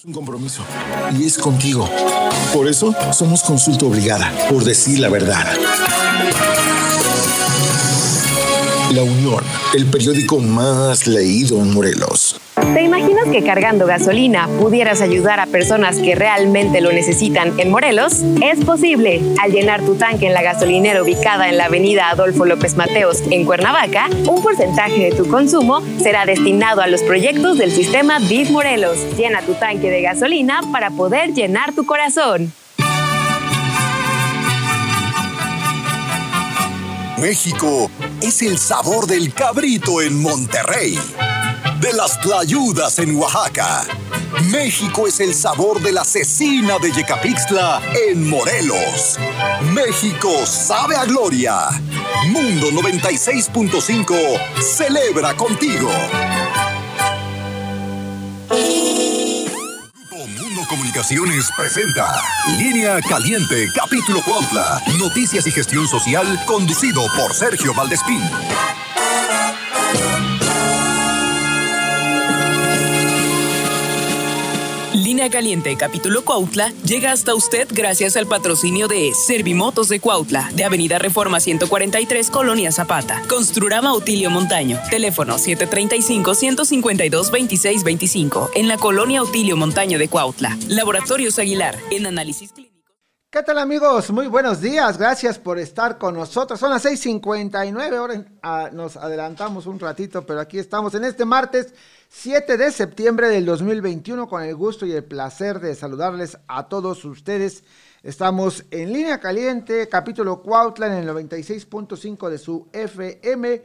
Es un compromiso y es contigo. Por eso somos consulta obligada, por decir la verdad. La Unión, el periódico más leído en Morelos. ¿Te imaginas que cargando gasolina pudieras ayudar a personas que realmente lo necesitan en Morelos? Es posible. Al llenar tu tanque en la gasolinera ubicada en la avenida Adolfo López Mateos en Cuernavaca, un porcentaje de tu consumo será destinado a los proyectos del sistema BIF Morelos. Llena tu tanque de gasolina para poder llenar tu corazón. México es el sabor del cabrito en Monterrey de las tlayudas en Oaxaca. México es el sabor de la cecina de Yecapixtla en Morelos. México sabe a gloria. Mundo 96.5 celebra contigo. Mundo Comunicaciones presenta Línea Caliente, capítulo Cuautla. Noticias y gestión social conducido por Sergio Valdespín. Línea Caliente, capítulo Cuautla, llega hasta usted gracias al patrocinio de Servimotos de Cuautla, de Avenida Reforma 143, Colonia Zapata. Construrama Utilio Montaño, teléfono 735-152-2625, en la Colonia Utilio Montaño de Cuautla. Laboratorios Aguilar, en análisis clínico. ¿Qué tal amigos? Muy buenos días, gracias por estar con nosotros. Son las 6.59 horas, ah, nos adelantamos un ratito, pero aquí estamos en este martes 7 de septiembre del 2021 con el gusto y el placer de saludarles a todos ustedes. Estamos en línea caliente, capítulo Cuautla en el 96.5 de su FM.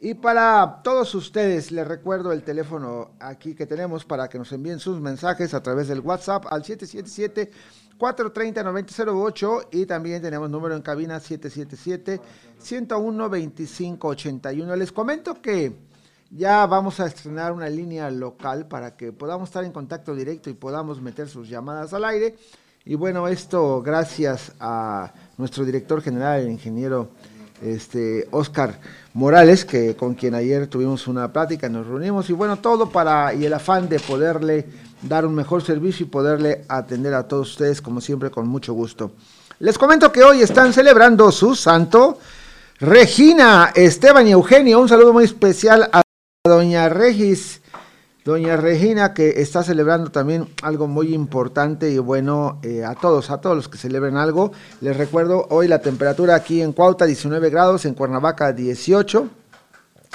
Y para todos ustedes les recuerdo el teléfono aquí que tenemos para que nos envíen sus mensajes a través del WhatsApp al 777 430 9008 y también tenemos número en cabina 777 101 2581. Les comento que ya vamos a estrenar una línea local para que podamos estar en contacto directo y podamos meter sus llamadas al aire. Y bueno, esto gracias a nuestro director general, el ingeniero este, Oscar Morales, que con quien ayer tuvimos una plática, nos reunimos y bueno, todo para y el afán de poderle dar un mejor servicio y poderle atender a todos ustedes como siempre con mucho gusto. Les comento que hoy están celebrando su santo Regina, Esteban y Eugenio. Un saludo muy especial a doña Regis, doña Regina, que está celebrando también algo muy importante y bueno, eh, a todos, a todos los que celebren algo. Les recuerdo, hoy la temperatura aquí en Cuauta 19 grados, en Cuernavaca 18.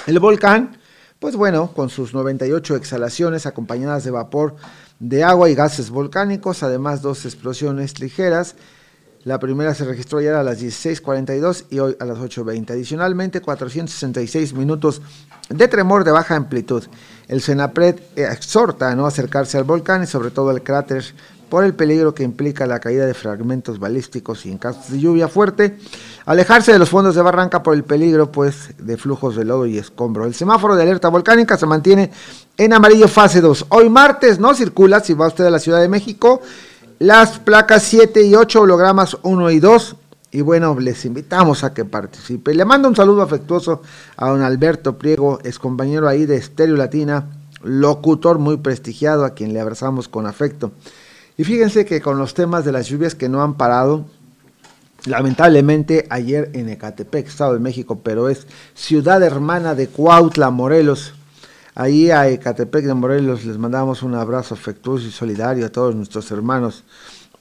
El volcán, pues bueno, con sus 98 exhalaciones acompañadas de vapor de agua y gases volcánicos, además dos explosiones ligeras. La primera se registró ayer a las 16.42 y hoy a las 8.20. Adicionalmente, 466 minutos de tremor de baja amplitud. El Senapred exhorta a no acercarse al volcán y sobre todo al cráter por el peligro que implica la caída de fragmentos balísticos y en casos de lluvia fuerte, alejarse de los fondos de barranca por el peligro pues de flujos de lodo y escombro. El semáforo de alerta volcánica se mantiene en amarillo fase 2. Hoy martes no circula si va usted a la Ciudad de México las placas 7 y 8 hologramas 1 y 2 y bueno, les invitamos a que participe. Le mando un saludo afectuoso a don Alberto Priego, es compañero ahí de Estéreo Latina, locutor muy prestigiado, a quien le abrazamos con afecto. Y fíjense que con los temas de las lluvias que no han parado, lamentablemente ayer en Ecatepec, Estado de México, pero es ciudad hermana de Cuautla, Morelos. Ahí a Ecatepec de Morelos les mandamos un abrazo afectuoso y solidario a todos nuestros hermanos.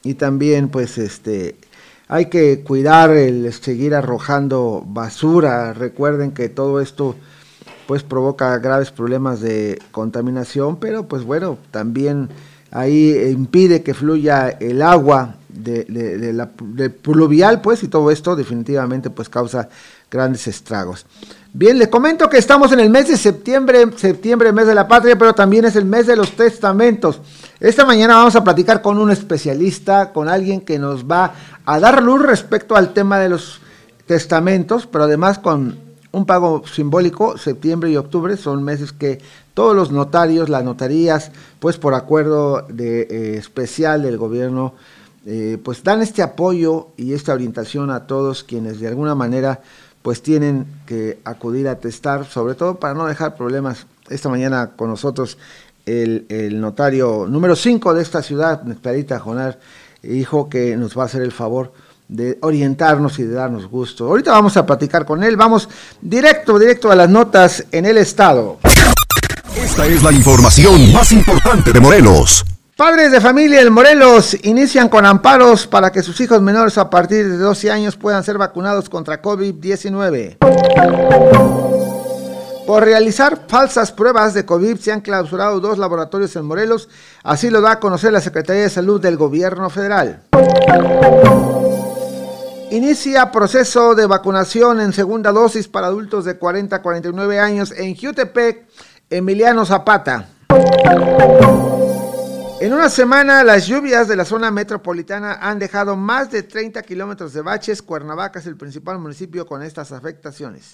Y también, pues, este, hay que cuidar el seguir arrojando basura. Recuerden que todo esto pues provoca graves problemas de contaminación, pero pues bueno, también ahí impide que fluya el agua de, la, pluvial, pues, y todo esto definitivamente pues causa grandes estragos. Bien, les comento que estamos en el mes de septiembre, septiembre, mes de la patria, pero también es el mes de los testamentos. Esta mañana vamos a platicar con un especialista, con alguien que nos va a dar luz respecto al tema de los testamentos, pero además con un pago simbólico, septiembre y octubre son meses que todos los notarios, las notarías, pues por acuerdo de, eh, especial del gobierno, eh, pues dan este apoyo y esta orientación a todos quienes de alguna manera pues tienen que acudir a testar, sobre todo para no dejar problemas. Esta mañana con nosotros el, notario número 5 de esta ciudad, Nectarita Jonar, dijo que nos va a hacer el favor de orientarnos y de darnos gusto. Ahorita vamos a platicar con él, vamos directo, directo a las notas en el estado. Esta es la información más importante de Morelos. Padres de familia en Morelos inician con amparos para que sus hijos menores a partir de 12 años puedan ser vacunados contra COVID-19. Por realizar falsas pruebas de COVID se han clausurado dos laboratorios en Morelos, así lo da a conocer la Secretaría de Salud del Gobierno Federal. Inicia proceso de vacunación en segunda dosis para adultos de 40 a 49 años en Jutepec, Emiliano Zapata. En una semana, las lluvias de la zona metropolitana han dejado más de 30 kilómetros de baches. Cuernavaca es el principal municipio con estas afectaciones.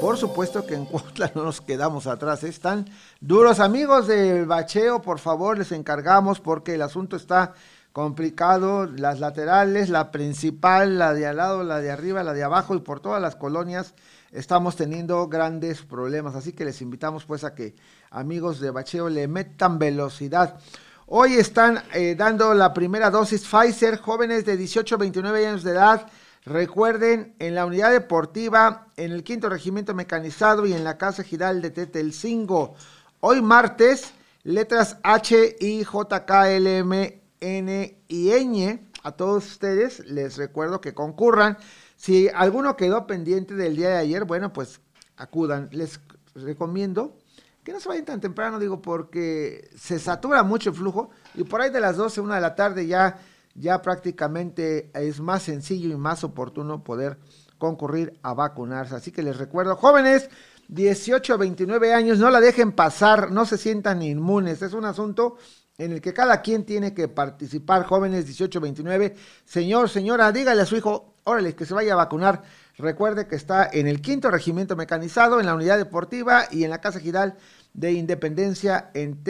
Por supuesto que en Cuautla no nos quedamos atrás. Están duros amigos del bacheo, por favor, les encargamos porque el asunto está complicado. Las laterales, la principal, la de al lado, la de arriba, la de abajo y por todas las colonias estamos teniendo grandes problemas. Así que les invitamos pues a que amigos de Bacheo le metan velocidad. Hoy están eh, dando la primera dosis Pfizer, jóvenes de 18 a 29 años de edad. Recuerden, en la unidad deportiva, en el quinto regimiento mecanizado y en la casa Gidal de Tetelcingo. Hoy martes, letras H, I, J, K, L, M, N y Ñ. A todos ustedes les recuerdo que concurran. Si alguno quedó pendiente del día de ayer, bueno, pues acudan. Les recomiendo que no se vayan tan temprano, digo, porque se satura mucho el flujo y por ahí de las 12, una de la tarde ya, ya prácticamente es más sencillo y más oportuno poder concurrir a vacunarse. Así que les recuerdo, jóvenes, 18 a 29 años, no la dejen pasar, no se sientan inmunes, es un asunto en el que cada quien tiene que participar, jóvenes 18 a 29. Señor, señora, dígale a su hijo, órale, que se vaya a vacunar Recuerde que está en el quinto regimiento mecanizado, en la unidad deportiva y en la Casa Giral de Independencia en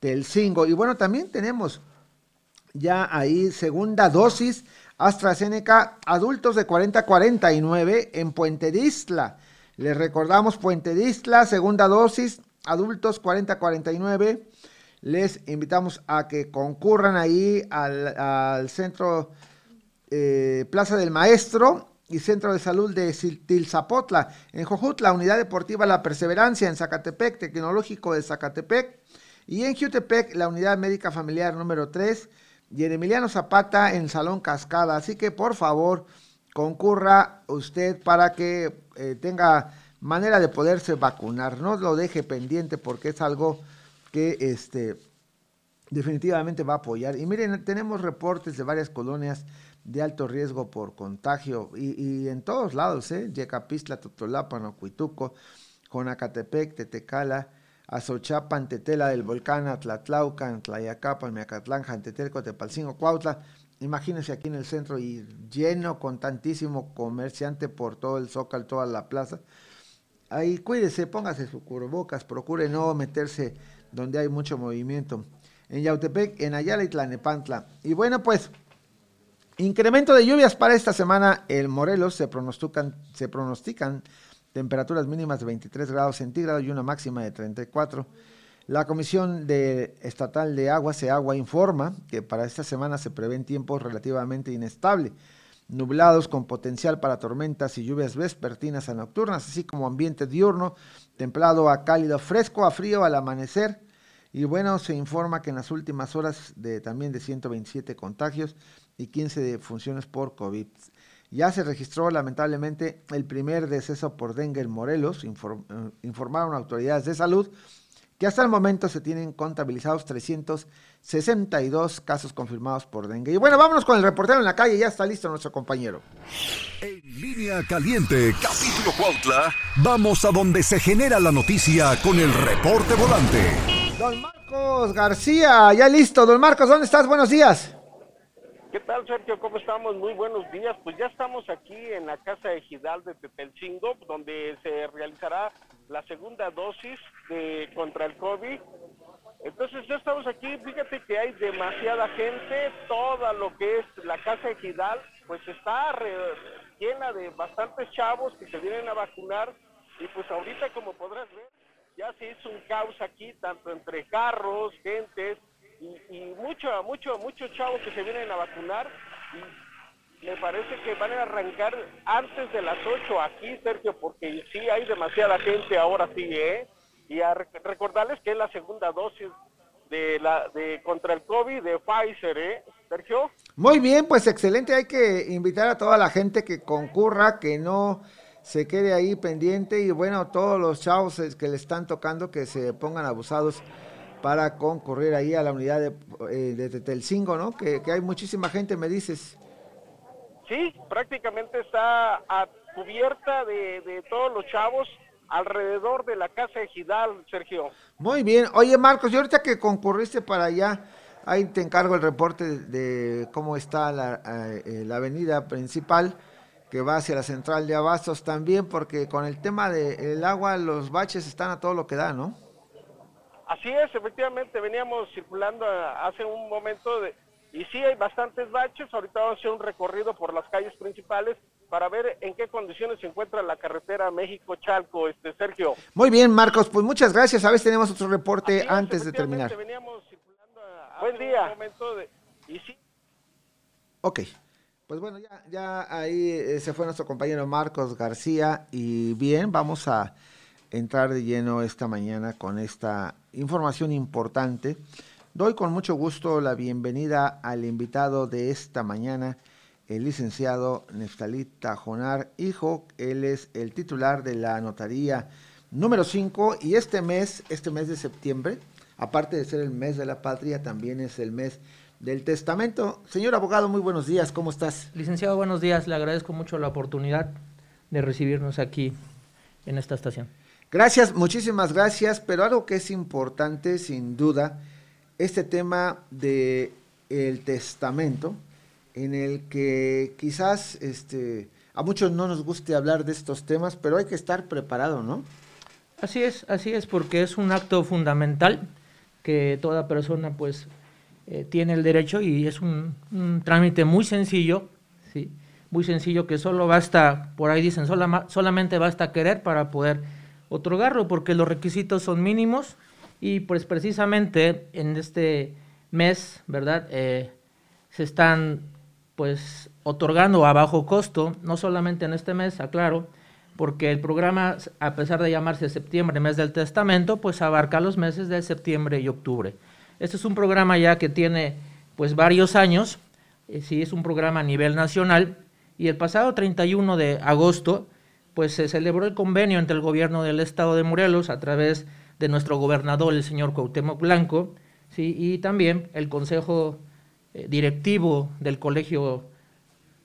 Telcingo. Y bueno, también tenemos ya ahí segunda dosis AstraZeneca adultos de 40 a 49 en Puente Distla. Les recordamos Puente Distla, segunda dosis, adultos 40 a 49. Les invitamos a que concurran ahí al, centro eh, Plaza del Maestro y Centro de Salud de Tilzapotla, en Jojutla, Unidad Deportiva La Perseverancia, en Zacatepec, Tecnológico de Zacatepec, y en Jutepec, la Unidad Médica Familiar número 3, y en Emiliano Zapata, en Salón Cascada. Así que, por favor, concurra usted para que eh, tenga manera de poderse vacunar. No lo deje pendiente porque es algo que este, definitivamente va a apoyar. Y miren, tenemos reportes de varias colonias de alto riesgo por contagio y, en todos lados, ¿eh? Yecapistla, Totolapan, Ocuituco, Jonacatepec, Tetecala, Azochapan, Tetela del Volcán, Atlatlaucan, Tlayacapan, Meacatlán, Jantetelco, Tepalcingo, Cuautla. Imagínense aquí en el centro y lleno con tantísimo comerciante por todo el zócalo, toda la plaza. Ahí cuídese, póngase su cubrebocas, procure no meterse donde hay mucho movimiento. En Yautepec, en Ayala y Tlanepantla. Y bueno, pues Incremento de lluvias para esta semana en Morelos. Se pronostican, se pronostican temperaturas mínimas de 23 grados centígrados y una máxima de 34. La Comisión de Estatal de Agua, informa que para esta semana se prevén tiempos relativamente inestables, nublados con potencial para tormentas y lluvias vespertinas a nocturnas, así como ambiente diurno, templado a cálido, fresco a frío al amanecer. Y bueno, se informa que en las últimas horas de también de 127 contagios y 15 defunciones por COVID. Ya se registró lamentablemente el primer deceso por dengue en Morelos, eh, informaron autoridades de salud que hasta el momento se tienen contabilizados 362 casos confirmados por dengue. Y bueno, vámonos con el reportero en la calle, ya está listo nuestro compañero. En línea caliente, capítulo Cuautla, vamos a donde se genera la noticia con el reporte volante. Don Marcos García, ya listo. Don Marcos, ¿dónde estás? Buenos días. ¿Qué tal, Sergio? ¿Cómo estamos? Muy buenos días. Pues ya estamos aquí en la Casa de Gidal de Tepelcingo, donde se realizará la segunda dosis de contra el COVID. Entonces ya estamos aquí, fíjate que hay demasiada gente, toda lo que es la Casa de Gidal, pues está llena de bastantes chavos que se vienen a vacunar y pues ahorita como podrás ver, ya se hizo un caos aquí, tanto entre carros, gentes y, y mucho, mucho, muchos chavos que se vienen a vacunar. Y me parece que van a arrancar antes de las 8 aquí, Sergio, porque sí hay demasiada gente ahora sí, ¿eh? Y a recordarles que es la segunda dosis de la de contra el COVID de Pfizer, ¿eh? Sergio. Muy bien, pues excelente. Hay que invitar a toda la gente que concurra, que no se quede ahí pendiente y bueno, todos los chavos que le están tocando que se pongan abusados para concurrir ahí a la unidad de, eh, de Tetelcingo, ¿no? Que, que, hay muchísima gente, me dices. Sí, prácticamente está a cubierta de, de todos los chavos alrededor de la casa ejidal, Sergio. Muy bien. Oye, Marcos, y ahorita que concurriste para allá, ahí te encargo el reporte de cómo está la, eh, la avenida principal que va hacia la central de Abastos también, porque con el tema del agua los baches están a todo lo que da, ¿no? Así es, efectivamente, veníamos circulando hace un momento de, y sí hay bastantes baches, ahorita vamos a hacer un recorrido por las calles principales para ver en qué condiciones se encuentra la carretera México-Chalco, este Sergio. Muy bien, Marcos, pues muchas gracias. A ver, tenemos otro reporte antes de terminar. Veníamos circulando Buen día. Un momento de, y sí. Ok. Pues bueno, ya, ya ahí eh, se fue nuestro compañero Marcos García y bien, vamos a entrar de lleno esta mañana con esta información importante. Doy con mucho gusto la bienvenida al invitado de esta mañana, el licenciado Neftalí Tajonar, hijo. Él es el titular de la notaría número 5 y este mes, este mes de septiembre, aparte de ser el mes de la patria, también es el mes del testamento. Señor abogado, muy buenos días, ¿cómo estás? Licenciado, buenos días, le agradezco mucho la oportunidad de recibirnos aquí en esta estación. Gracias, muchísimas gracias, pero algo que es importante, sin duda, este tema de el testamento, en el que quizás este, a muchos no nos guste hablar de estos temas, pero hay que estar preparado, ¿no? Así es, así es, porque es un acto fundamental que toda persona pues eh, tiene el derecho y es un, trámite muy sencillo, ¿sí? muy sencillo que solo basta, por ahí dicen, solamente basta querer para poder otorgarlo, porque los requisitos son mínimos y pues precisamente en este mes, ¿verdad? Eh, se están pues otorgando a bajo costo, no solamente en este mes, aclaro, porque el programa, a pesar de llamarse septiembre, mes del testamento, pues abarca los meses de septiembre y octubre. Este es un programa ya que tiene pues varios años, eh, sí es un programa a nivel nacional y el pasado 31 de agosto pues se celebró el convenio entre el gobierno del estado de Morelos a través de nuestro gobernador el señor Cuauhtémoc Blanco, y también el consejo eh, directivo del colegio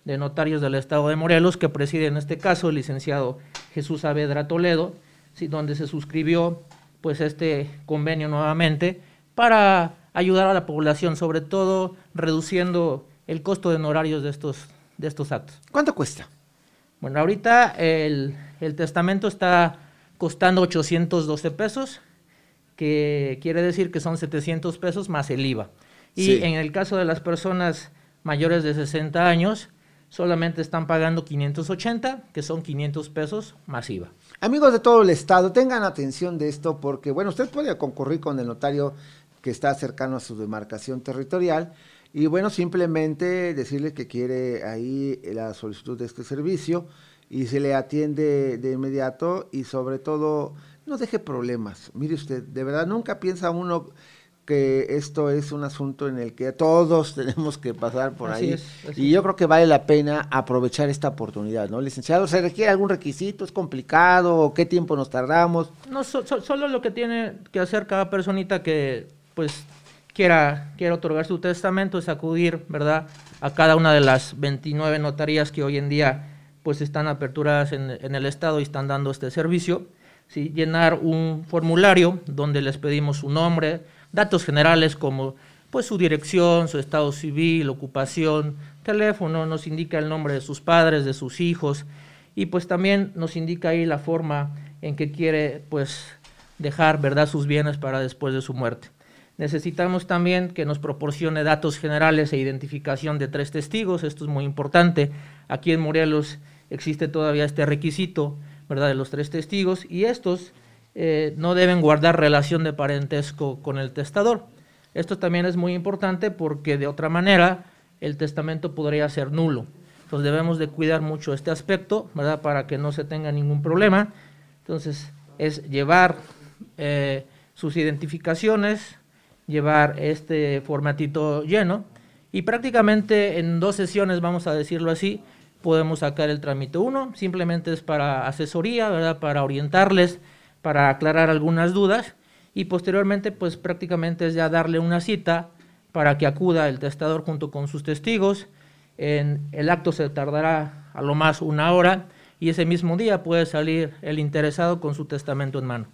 de notarios del estado de Morelos que preside en este caso el licenciado Jesús Saavedra Toledo, donde se suscribió pues este convenio nuevamente para ayudar a la población, sobre todo reduciendo el costo de honorarios de estos, de estos actos. ¿Cuánto cuesta? Bueno, ahorita el, el testamento está costando 812 pesos, que quiere decir que son 700 pesos más el IVA. Y en el caso de las personas mayores de 60 años, solamente están pagando 580, que son 500 pesos más IVA. Amigos de todo el estado, tengan atención de esto porque, bueno, usted puede concurrir con el notario que está cercano a su demarcación territorial. Y bueno, simplemente decirle que quiere ahí la solicitud de este servicio y se le atiende de inmediato y sobre todo no deje problemas. Mire usted, de verdad nunca piensa uno que esto es un asunto en el que todos tenemos que pasar por ahí. y yo creo que vale la pena aprovechar esta oportunidad, ¿no? Licenciado, ¿se requiere algún requisito? ¿Es complicado? ¿Qué tiempo nos tardamos? No, solo lo que tiene que hacer cada personita que pues quiera, quiera otorgar su testamento es acudir, ¿verdad?, a cada una de las 29 notarías que hoy en día pues están aperturadas en, el estado y están dando este servicio, ¿sí? llenar un formulario donde les pedimos su nombre, datos generales como pues su dirección, su estado civil, ocupación, teléfono, nos indica el nombre de sus padres, de sus hijos y pues también nos indica ahí la forma en que quiere pues dejar, ¿verdad?, sus bienes para después de su muerte. Necesitamos también que nos proporcione datos generales e identificación de tres testigos. Esto es muy importante. Aquí en Morelos existe todavía este requisito, ¿verdad?, de los tres testigos y estos eh, no deben guardar relación de parentesco con el testador. Esto también es muy importante porque de otra manera el testamento podría ser nulo. Entonces debemos de cuidar mucho este aspecto, ¿verdad? Para que no se tenga ningún problema. Entonces es llevar eh, sus identificaciones, llevar este formatito lleno y prácticamente en dos sesiones, vamos a decirlo así, podemos sacar el trámite. Uno simplemente es para asesoría. Para orientarles, para aclarar algunas dudas y posteriormente pues prácticamente es ya darle una cita para que acuda el testador junto con sus testigos. En el acto se tardará a lo más una hora y ese mismo día puede salir el interesado con su testamento en mano.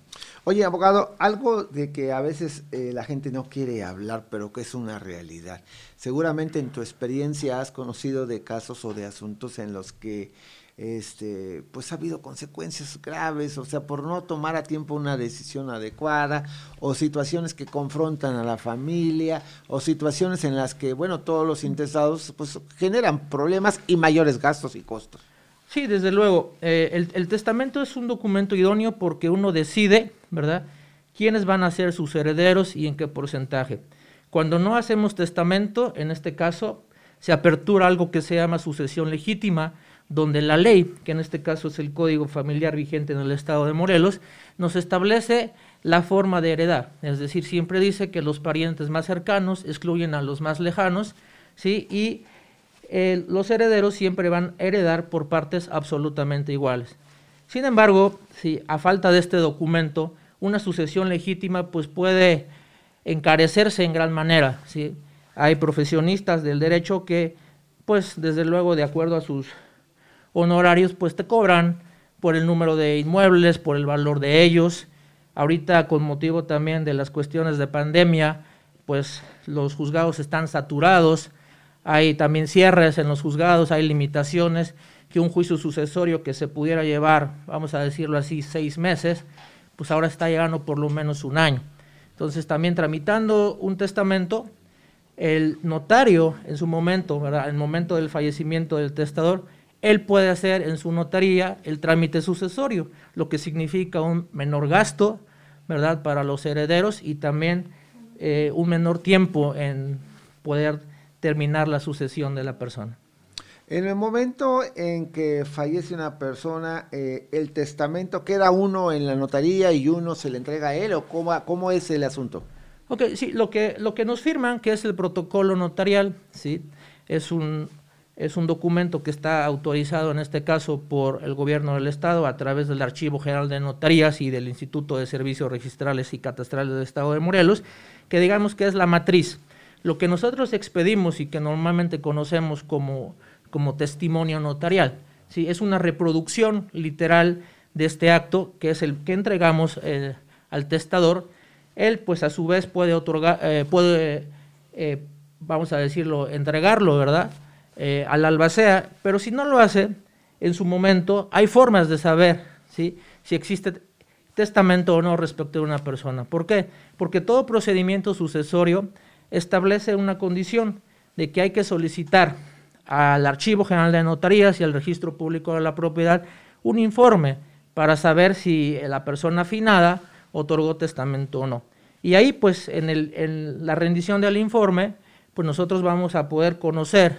Oye, abogado, algo de que a veces eh, la gente no quiere hablar, pero que es una realidad. Seguramente en tu experiencia has conocido de casos o de asuntos en los que este, pues ha habido consecuencias graves, o sea, por no tomar a tiempo una decisión adecuada, o situaciones que confrontan a la familia, o situaciones en las que, bueno, todos los interesados pues generan problemas y mayores gastos y costos. Sí, desde luego. Eh, el, testamento es un documento idóneo porque uno decide, ¿verdad?, quiénes van a ser sus herederos y en qué porcentaje. Cuando no hacemos testamento, en este caso, se apertura algo que se llama sucesión legítima, donde la ley, que en este caso es el Código Familiar vigente en el Estado de Morelos, nos establece la forma de heredar. Es decir, siempre dice que los parientes más cercanos excluyen a los más lejanos, ¿sí? Y eh, los herederos siempre van a heredar por partes absolutamente iguales. Sin embargo, si a falta de este documento, una sucesión legítima pues puede encarecerse en gran manera. ¿sí? Hay profesionistas del derecho que, pues desde luego de acuerdo a sus honorarios, pues te cobran por el número de inmuebles, por el valor de ellos. Ahorita con motivo también de las cuestiones de pandemia, pues los juzgados están saturados, hay también cierres en los juzgados, hay limitaciones, que un juicio sucesorio que se pudiera llevar, vamos a decirlo así, seis meses, pues ahora está llegando por lo menos un año. Entonces también tramitando un testamento, el notario en su momento, ¿verdad? en el momento del fallecimiento del testador, él puede hacer en su notaría el trámite sucesorio, lo que significa un menor gasto, ¿verdad?, para los herederos y también eh, un menor tiempo en poder terminar la sucesión de la persona. En el momento en que fallece una persona, eh, ¿el testamento queda uno en la notaría y uno se le entrega a él o cómo, cómo es el asunto? Ok, sí, lo que, lo que nos firman, que es el protocolo notarial, ¿sí? es, un, es un documento que está autorizado en este caso por el gobierno del Estado a través del Archivo General de Notarías y del Instituto de Servicios Registrales y Catastrales del Estado de Morelos, que digamos que es la matriz lo que nosotros expedimos y que normalmente conocemos como, como testimonio notarial, ¿sí? es una reproducción literal de este acto, que es el que entregamos eh, al testador. Él, pues a su vez, puede otorgar, eh, puede, eh, vamos a decirlo, entregarlo, ¿verdad?, al albacea, pero si no lo hace, en su momento, hay formas de saber ¿sí? si existe testamento o no respecto de una persona. ¿Por qué? Porque todo procedimiento sucesorio establece una condición de que hay que solicitar al Archivo General de Notarías y al Registro Público de la Propiedad un informe para saber si la persona afinada otorgó testamento o no. Y ahí, pues, en, el, en la rendición del informe, pues nosotros vamos a poder conocer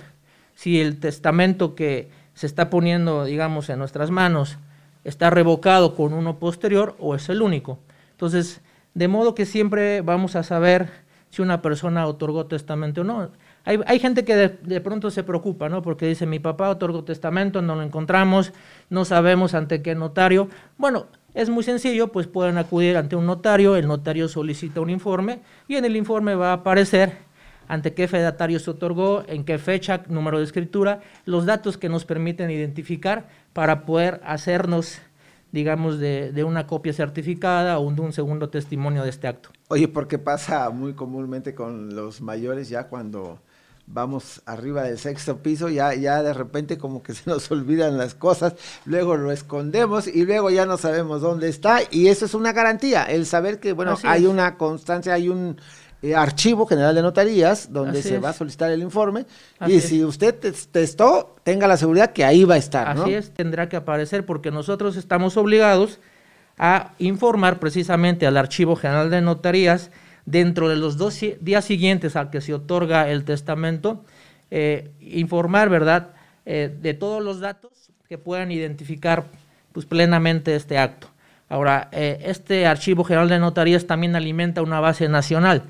si el testamento que se está poniendo, digamos, en nuestras manos está revocado con uno posterior o es el único. Entonces, de modo que siempre vamos a saber si una persona otorgó testamento o no. Hay, hay gente que de, pronto se preocupa, ¿no? Porque dice, mi papá otorgó testamento, no lo encontramos, no sabemos ante qué notario. Bueno, es muy sencillo, pues pueden acudir ante un notario, el notario solicita un informe y en el informe va a aparecer ante qué fedatario se otorgó, en qué fecha, número de escritura, los datos que nos permiten identificar para poder hacernos digamos, de, de, una copia certificada o de un segundo testimonio de este acto. Oye, porque pasa muy comúnmente con los mayores ya cuando vamos arriba del sexto piso, ya, ya de repente como que se nos olvidan las cosas, luego lo escondemos y luego ya no sabemos dónde está y eso es una garantía, el saber que, bueno, hay una constancia, hay un eh, archivo general de notarías donde se va a solicitar el informe y si usted testó, tenga la seguridad que ahí va a estar. Así es, tendrá que aparecer porque nosotros estamos obligados a informar precisamente al Archivo General de Notarías dentro de los dos días siguientes al que se otorga el testamento, eh, informar, ¿verdad?, eh, de todos los datos que puedan identificar pues, plenamente este acto. Ahora, eh, este Archivo General de Notarías también alimenta una base nacional,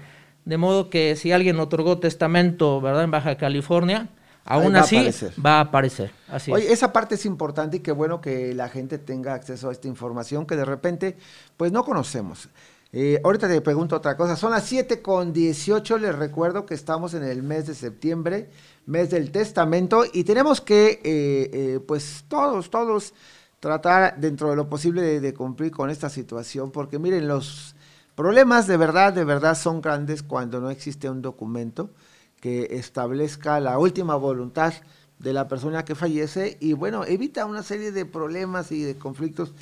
de modo que si alguien otorgó testamento, ¿verdad?, en Baja California, aún así va a aparecer. Así Oye, esa parte es importante y qué bueno que la gente tenga acceso a esta información que de repente, pues no conocemos. Eh, ahorita te pregunto otra cosa. Son las 7 con 18. Les recuerdo que estamos en el mes de septiembre, mes del testamento, y tenemos que, eh, eh, pues todos, todos tratar dentro de lo posible de, cumplir con esta situación, porque miren, los problemas de verdad, de verdad son grandes cuando no existe un documento que establezca la última voluntad de la persona que fallece y bueno, evita una serie de problemas y de conflictos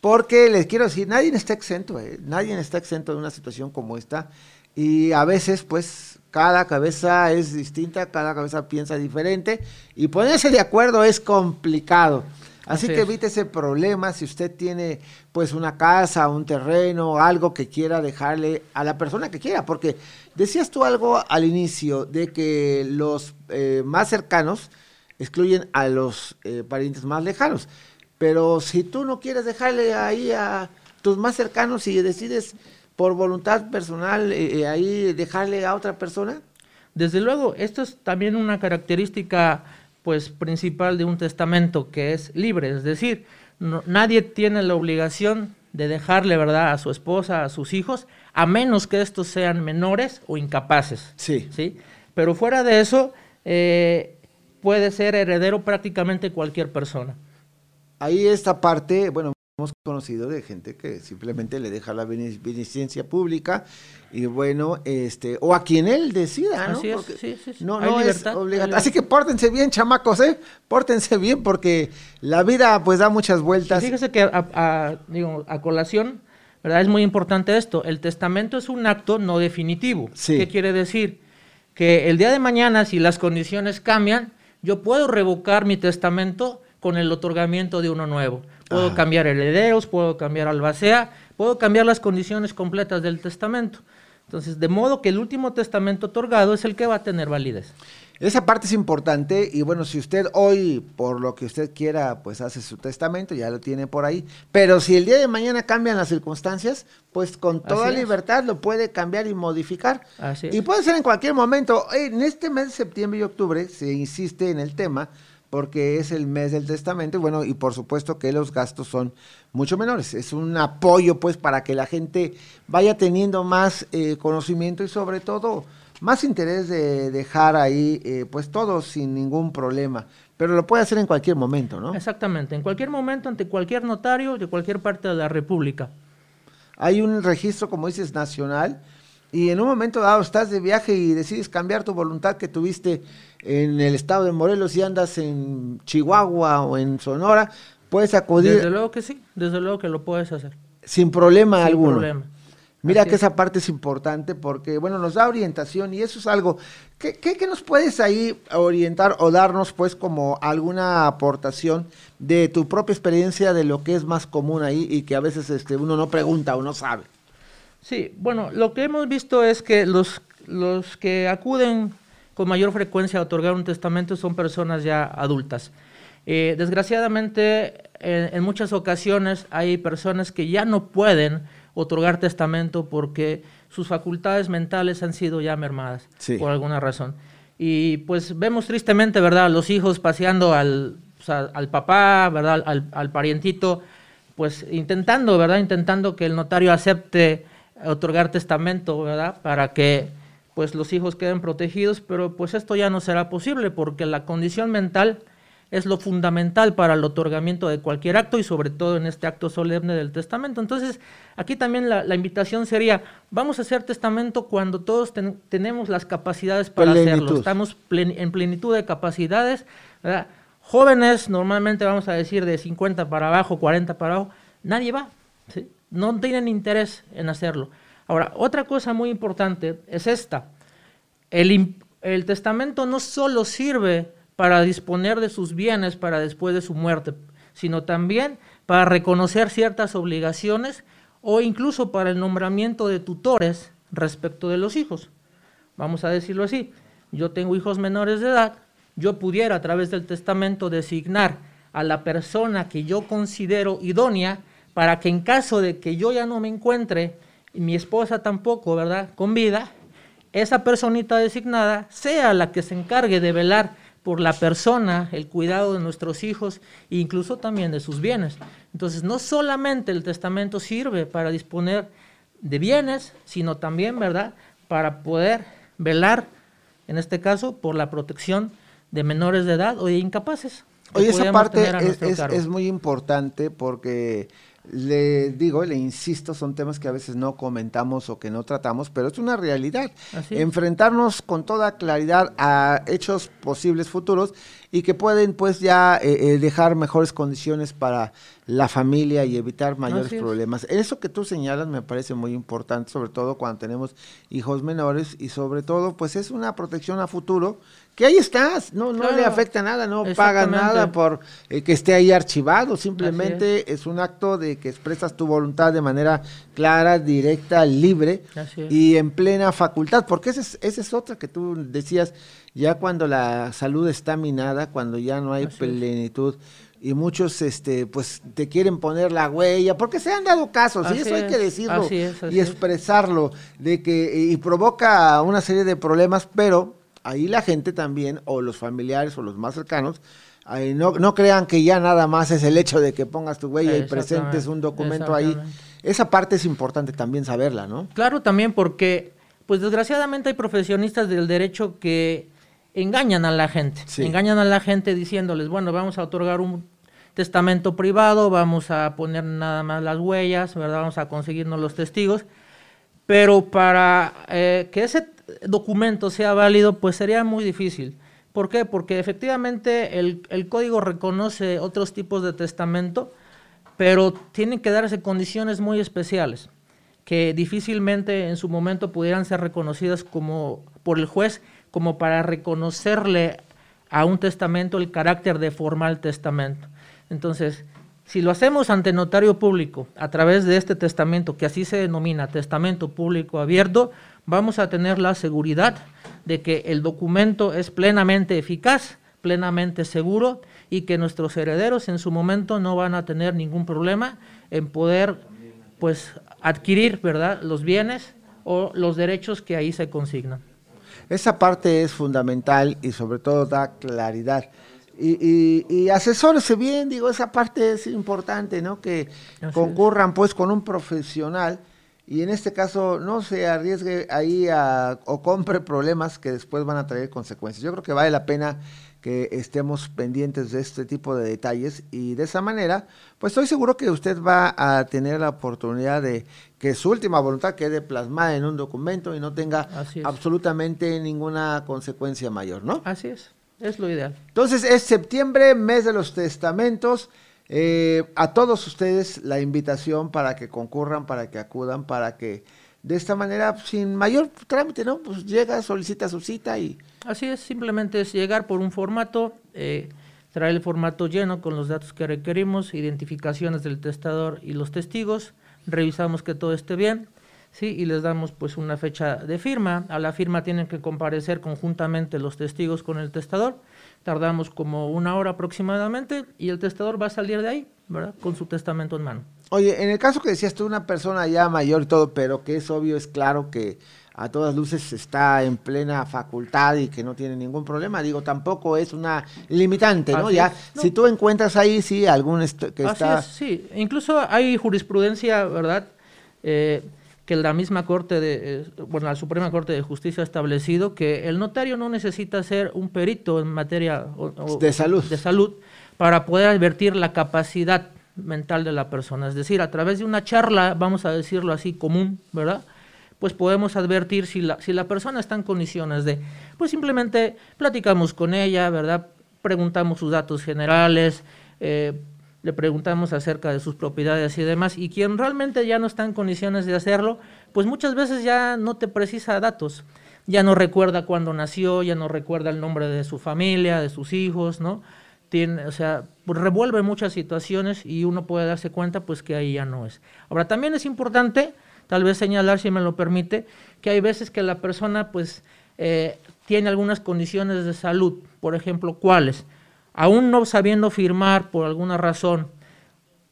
porque les quiero decir, nadie está exento, eh, nadie está exento de una situación como esta. Y a veces, pues, cada cabeza es distinta, cada cabeza piensa diferente. Y ponerse de acuerdo es complicado. Así, que evite ese problema si usted tiene pues una casa, un terreno, algo que quiera dejarle a la persona que quiera, porque decías tú algo al inicio de que los eh, más cercanos excluyen a los eh, parientes más lejanos. Pero si tú no quieres dejarle ahí a tus más cercanos y decides por voluntad personal eh, eh, ahí dejarle a otra persona. Desde luego, esto es también una característica pues principal de un testamento que es libre, es decir, nadie tiene la obligación de dejarle verdad a su esposa, a sus hijos, a menos que estos sean menores o incapaces. Sí. ¿sí? Pero fuera de eso, eh, puede ser heredero prácticamente cualquier persona ahí esta parte, bueno, hemos conocido de gente que simplemente le deja la beneficencia pública y bueno, este, o a quien él decida, ¿no? Así es, sí, sí, No, no es obligatorio. Así que pórtense bien, chamacos, ¿eh? Pórtense bien porque la vida pues da muchas vueltas. fíjese que a, digo, a colación, ¿verdad? Es muy importante esto. El testamento es un acto no definitivo. ¿Qué quiere decir? Que el día de mañana, si las condiciones cambian, yo puedo revocar mi testamento con el otorgamiento de uno nuevo. Puedo cambiar herederos, puedo cambiar albacea, puedo cambiar las condiciones completas del testamento. Entonces, de modo que el último testamento otorgado es el que va a tener validez. Esa parte es importante y bueno, si usted hoy, por lo que usted quiera, pues hace su testamento, ya lo tiene por ahí, pero si el día de mañana cambian las circunstancias, pues con toda libertad lo puede cambiar y modificar. Así y puede ser en cualquier momento. En este mes de septiembre y octubre se insiste en el tema porque es el mes del testamento y bueno, y por supuesto que los gastos son mucho menores. Es un apoyo pues para que la gente vaya teniendo más eh, conocimiento y sobre todo más interés de dejar ahí eh, pues todo sin ningún problema. Pero lo puede hacer en cualquier momento, ¿no? Exactamente, en cualquier momento, ante cualquier notario de cualquier parte de la República. Hay un registro, como dices, nacional, y en un momento dado estás de viaje y decides cambiar tu voluntad que tuviste en el estado de Morelos y andas en Chihuahua o en Sonora, puedes acudir. Desde luego que sí, desde luego que lo puedes hacer. Sin problema Sin alguno. Problema. Mira que esa parte es importante porque, bueno, nos da orientación y eso es algo. ¿Qué, qué, nos puedes ahí orientar o darnos, pues, como alguna aportación de tu propia experiencia de lo que es más común ahí y que a veces este, uno no pregunta o no sabe? Sí, bueno, lo que hemos visto es que los, los que acuden con mayor frecuencia a otorgar un testamento son personas ya adultas. Eh, desgraciadamente, en, muchas ocasiones hay personas que ya no pueden otorgar testamento porque sus facultades mentales han sido ya mermadas por alguna razón. Y pues vemos tristemente, ¿verdad?, los hijos paseando al, al papá, ¿verdad?, al, al, parientito, pues intentando, ¿verdad?, intentando que el notario acepte otorgar testamento, ¿verdad? Para que pues los hijos queden protegidos, pero pues esto ya no será posible porque la condición mental es lo fundamental para el otorgamiento de cualquier acto y sobre todo en este acto solemne del testamento. Entonces, aquí también la, invitación sería, vamos a hacer testamento cuando todos tenemos las capacidades para hacerlo, estamos en plenitud de capacidades. ¿verdad? Jóvenes, normalmente vamos a decir de 50 para abajo, 40 para abajo, nadie va. ¿sí? no tienen interés en hacerlo. Ahora, otra cosa muy importante es esta. El, testamento no solo sirve para disponer de sus bienes para después de su muerte, sino también para reconocer ciertas obligaciones o incluso para el nombramiento de tutores respecto de los hijos. Vamos a decirlo así, yo tengo hijos menores de edad, yo pudiera a través del testamento designar a la persona que yo considero idónea para que en caso de que yo ya no me encuentre mi esposa tampoco, ¿verdad?, con vida, esa personita designada sea la que se encargue de velar por la persona, el cuidado de nuestros hijos e incluso también de sus bienes. Entonces, no solamente el testamento sirve para disponer de bienes, sino también, ¿verdad?, para poder velar, en este caso, por la protección de menores de edad o de incapaces. Oye, esa parte es, muy importante porque le digo, le insisto, son temas que a veces no comentamos o que no tratamos, pero es una realidad. Enfrentarnos con toda claridad a hechos posibles futuros y que pueden pues ya eh, eh, dejar mejores condiciones para la familia y evitar mayores problemas. Eso que tú señalas me parece muy importante, sobre todo cuando tenemos hijos menores y sobre todo pues es una protección a futuro que ahí estás, no, no le afecta nada, no paga nada por eh, que esté ahí archivado, simplemente es. un acto de que expresas tu voluntad de manera clara, directa, libre y en plena facultad, porque esa es, esa es otra que tú decías, ya cuando la salud está minada, cuando ya no hay plenitud y muchos este pues te quieren poner la huella porque se han dado casos y eso hay que decirlo y expresarlo de que y provoca una serie de problemas pero ahí la gente también, o los familiares o los más cercanos, no, no crean que ya nada más es el hecho de que pongas tu huella y presentes un documento ahí. Esa parte es importante también saberla, ¿no? Claro, también porque, pues desgraciadamente hay profesionistas del derecho que engañan a la gente, engañan a la gente diciéndoles, bueno, vamos a otorgar un testamento privado, vamos a poner nada más las huellas, ¿verdad? Vamos a conseguirnos los testigos, pero para eh, que ese documento sea válido, pues sería muy difícil. ¿Por qué? Porque efectivamente el, el código reconoce otros tipos de testamento, pero tienen que darse condiciones muy especiales que difícilmente en su momento pudieran ser reconocidas como por el juez como para reconocerle a un testamento el carácter de formal testamento. Entonces, si lo hacemos ante notario público a través de este testamento, que así se denomina testamento público abierto, vamos a tener la seguridad de que el documento es plenamente eficaz, plenamente seguro y que nuestros herederos en su momento no van a tener ningún problema en poder pues adquirir, ¿verdad?, los bienes o los derechos que ahí se consignan. Esa parte es fundamental y sobre todo da claridad. Y, y, asesórese bien, digo, esa parte es importante, ¿no? Que concurran pues con un profesional y en este caso no se arriesgue ahí a, o compre problemas que después van a traer consecuencias. Yo creo que vale la pena que estemos pendientes de este tipo de detalles y de esa manera, pues estoy seguro que usted va a tener la oportunidad de que su última voluntad quede plasmada en un documento y no tenga absolutamente ninguna consecuencia mayor, ¿no? Así es, es lo ideal. Entonces es septiembre, mes de los testamentos. Eh, a todos ustedes la invitación para que concurran, para que acudan, para que de esta manera, sin mayor trámite, ¿no? Pues llega, solicita su cita y... Así es, simplemente es llegar por un formato, eh, traer el formato lleno con los datos que requerimos, identificaciones del testador y los testigos, revisamos que todo esté bien, ¿sí? y les damos pues una fecha de firma. A la firma tienen que comparecer conjuntamente los testigos con el testador tardamos como una hora aproximadamente y el testador va a salir de ahí, ¿verdad? Con su testamento en mano. Oye, en el caso que decías tú, una persona ya mayor y todo, pero que es obvio, es claro que a todas luces está en plena facultad y que no tiene ningún problema, digo, tampoco es una limitante, ¿no? ya, si tú encuentras ahí, sí, algún que está... sí, incluso hay jurisprudencia, ¿verdad? Eh, que la misma Corte de, eh, bueno, la Suprema Corte de Justicia ha establecido que el notario no necesita ser un perito en materia de, salud. de salud para poder advertir la capacidad mental de la persona. Es decir, a través de una charla, vamos a decirlo así, común, ¿verdad? Pues podemos advertir si la, si la persona está en condiciones de, pues simplemente platicamos con ella, ¿verdad? Preguntamos sus datos generales, eh, le preguntamos acerca de sus propiedades y demás, y quien realmente ya no está en condiciones de hacerlo, pues muchas veces ya no te precisa datos, ya no recuerda cuándo nació, ya no recuerda el nombre de su familia, de sus hijos, ¿no? tiene, o sea, pues, revuelve muchas situaciones y uno puede darse cuenta pues que ahí ya no es. Ahora también es importante tal vez señalar, si me lo permite, que hay veces que la persona pues eh, tiene algunas condiciones de salud, por ejemplo, ¿cuáles? Aún no sabiendo firmar por alguna razón,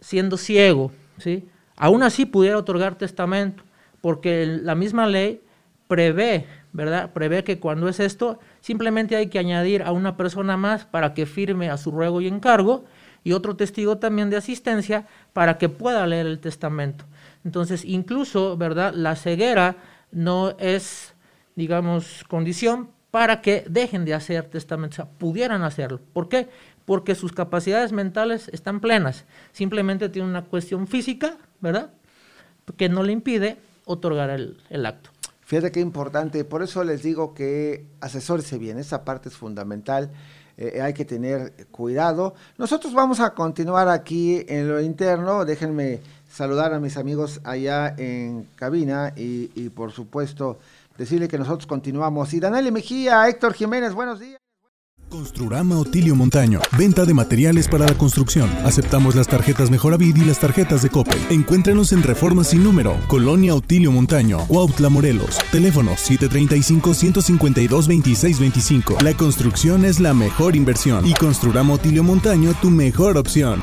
siendo ciego, ¿sí? Aún así pudiera otorgar testamento, porque la misma ley prevé, ¿verdad? Prevé que cuando es esto, simplemente hay que añadir a una persona más para que firme a su ruego y encargo y otro testigo también de asistencia para que pueda leer el testamento. Entonces, incluso, ¿verdad? La ceguera no es, digamos, condición para que dejen de hacer testamento, o pudieran hacerlo. ¿Por qué? Porque sus capacidades mentales están plenas, simplemente tiene una cuestión física, ¿verdad? Que no le impide otorgar el, el acto. Fíjate qué importante, por eso les digo que asesórese bien, esa parte es fundamental. Eh, hay que tener cuidado. Nosotros vamos a continuar aquí en lo interno. Déjenme saludar a mis amigos allá en cabina y, y por supuesto decirle que nosotros continuamos. Y Daniel Mejía, Héctor Jiménez, buenos días. Construrama Otilio Montaño. Venta de materiales para la construcción. Aceptamos las tarjetas Mejoravid y las tarjetas de Coppel. Encuéntrenos en Reforma sin número. Colonia Otilio Montaño. Cuautla Morelos. Teléfono 735-152-2625. La construcción es la mejor inversión. Y Construrama Otilio Montaño tu mejor opción.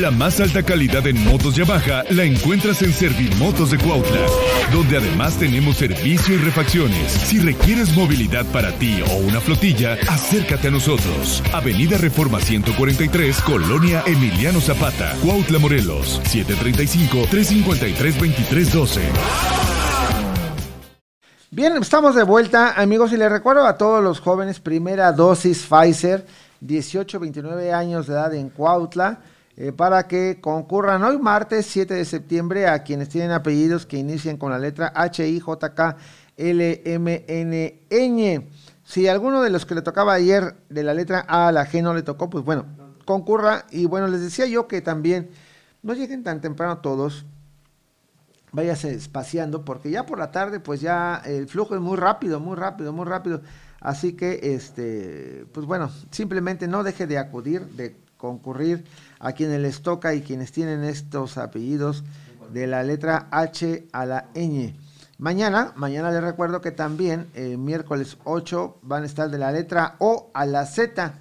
La más alta calidad en motos Yamaha la encuentras en Servimotos de Cuautla, donde además tenemos servicio y refacciones. Si requieres movilidad para ti o una flotilla, acércate a nosotros. Avenida Reforma 143, Colonia Emiliano Zapata, Cuautla, Morelos, 735-353-2312. Bien, estamos de vuelta, amigos, y les recuerdo a todos los jóvenes, primera dosis Pfizer, 18, 29 años de edad en Cuautla eh, para que concurran hoy martes 7 de septiembre a quienes tienen apellidos que inician con la letra H, I, J, K, L, M, N, Ñ. Si alguno de los que le tocaba ayer de la letra A a la G no le tocó, pues bueno, concurra. Y bueno, les decía yo que también no lleguen tan temprano todos, váyase espaciando, porque ya por la tarde, pues ya el flujo es muy rápido, muy rápido, muy rápido. Así que, este, pues bueno, simplemente no deje de acudir, de concurrir a quienes les toca y quienes tienen estos apellidos de la letra H a la ñ. Mañana, mañana les recuerdo que también el miércoles 8 van a estar de la letra O a la Z.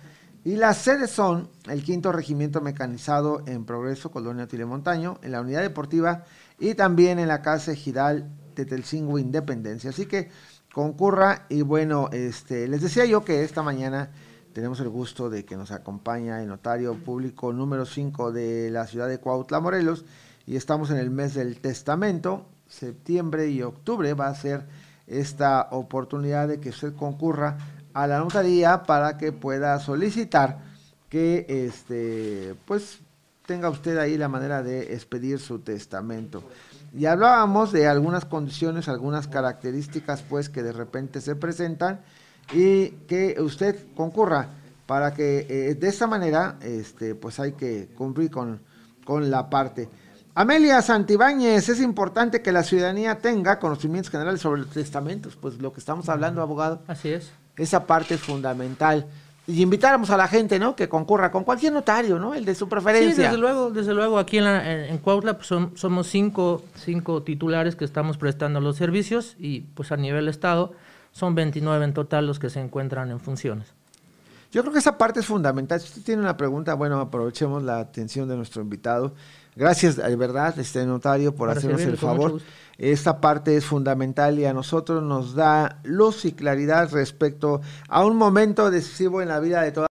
Y las sedes son el quinto regimiento mecanizado en Progreso, Colonia Tilemontaño, en la unidad deportiva y también en la casa ejidal Tetelcingo Independencia. Así que concurra y bueno, este, les decía yo que esta mañana tenemos el gusto de que nos acompaña el notario público número 5 de la ciudad de Cuautla, Morelos, y estamos en el mes del testamento, septiembre y octubre va a ser esta oportunidad de que usted concurra a la notaría para que pueda solicitar que este pues tenga usted ahí la manera de expedir su testamento. Y hablábamos de algunas condiciones, algunas características pues que de repente se presentan y que usted concurra para que eh, de esta manera este, pues hay que cumplir con, con la parte. Amelia Santibáñez, es importante que la ciudadanía tenga conocimientos generales sobre los testamentos, pues lo que estamos hablando, abogado. Así es. Esa parte es fundamental. Y invitáramos a la gente, ¿no? Que concurra con cualquier notario, ¿no? El de su preferencia. Sí, desde luego, desde luego. Aquí en, en, Cuautla pues, somos cinco, cinco titulares que estamos prestando los servicios y pues a nivel estado son 29 en total los que se encuentran en funciones. Yo creo que esa parte es fundamental. Si usted tiene una pregunta, bueno, aprovechemos la atención de nuestro invitado. Gracias, de verdad, este notario, por hacernos el favor. Esta parte es fundamental y a nosotros nos da luz y claridad respecto a un momento decisivo en la vida de toda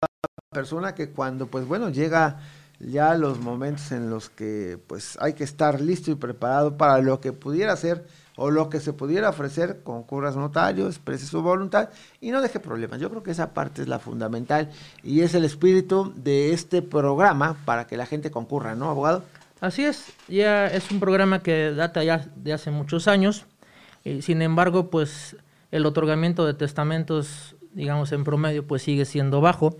persona que cuando, pues bueno, llega ya los momentos en los que pues hay que estar listo y preparado para lo que pudiera ser o lo que se pudiera ofrecer, concurra a notario, exprese su voluntad y no deje problemas. Yo creo que esa parte es la fundamental y es el espíritu de este programa para que la gente concurra, ¿no, abogado? Así es, ya es un programa que data ya de hace muchos años, y sin embargo, pues el otorgamiento de testamentos, digamos en promedio, pues sigue siendo bajo